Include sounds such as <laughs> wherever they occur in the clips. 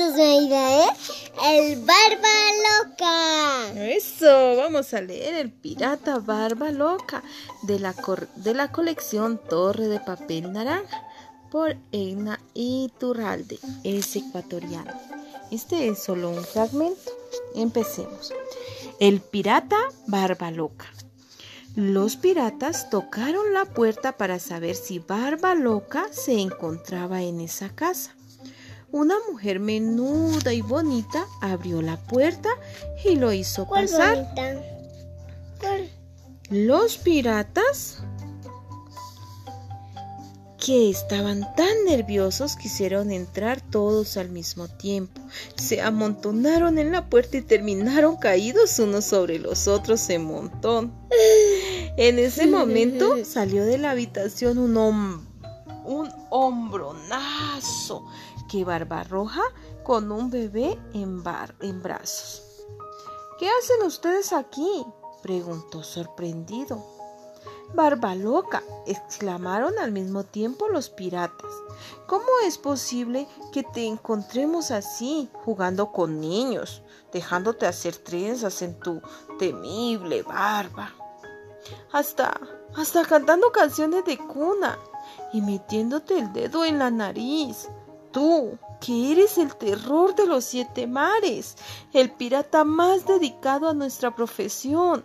idea es el Barba Loca. Eso, vamos a leer El Pirata Barba Loca de la, de la colección Torre de Papel Naranja por Eina Iturralde, es ecuatoriano. Este es solo un fragmento. Empecemos. El pirata Barba Loca. Los piratas tocaron la puerta para saber si Barba Loca se encontraba en esa casa. Una mujer menuda y bonita abrió la puerta y lo hizo pasar. Los piratas que estaban tan nerviosos quisieron entrar todos al mismo tiempo. Se amontonaron en la puerta y terminaron caídos unos sobre los otros en montón. En ese momento <laughs> salió de la habitación un, un hombronazo que Barbarroja con un bebé en, bar en brazos. ¿Qué hacen ustedes aquí? preguntó sorprendido. Barba loca, exclamaron al mismo tiempo los piratas. ¿Cómo es posible que te encontremos así, jugando con niños, dejándote hacer trenzas en tu temible barba? Hasta, hasta cantando canciones de cuna y metiéndote el dedo en la nariz. Tú, que eres el terror de los siete mares, el pirata más dedicado a nuestra profesión.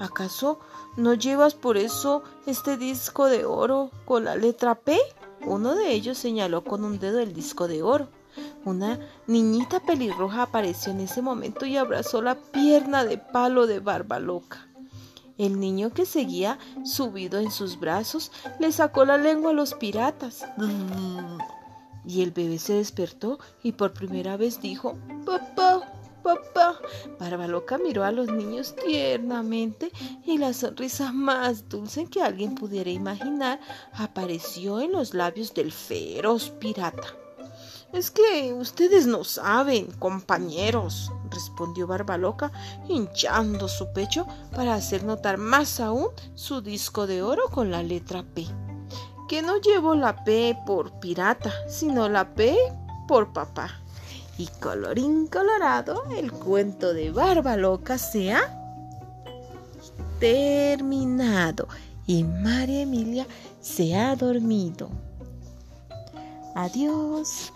¿Acaso no llevas por eso este disco de oro con la letra P? Uno de ellos señaló con un dedo el disco de oro. Una niñita pelirroja apareció en ese momento y abrazó la pierna de palo de barba loca. El niño que seguía subido en sus brazos le sacó la lengua a los piratas. Y el bebé se despertó y por primera vez dijo, papá, papá. Barbaloca miró a los niños tiernamente y la sonrisa más dulce que alguien pudiera imaginar apareció en los labios del feroz pirata. Es que ustedes no saben, compañeros, respondió Barbaloca, hinchando su pecho para hacer notar más aún su disco de oro con la letra P que no llevo la P por pirata, sino la P por papá. Y colorín colorado, el cuento de Barba Loca se ha terminado y María Emilia se ha dormido. Adiós.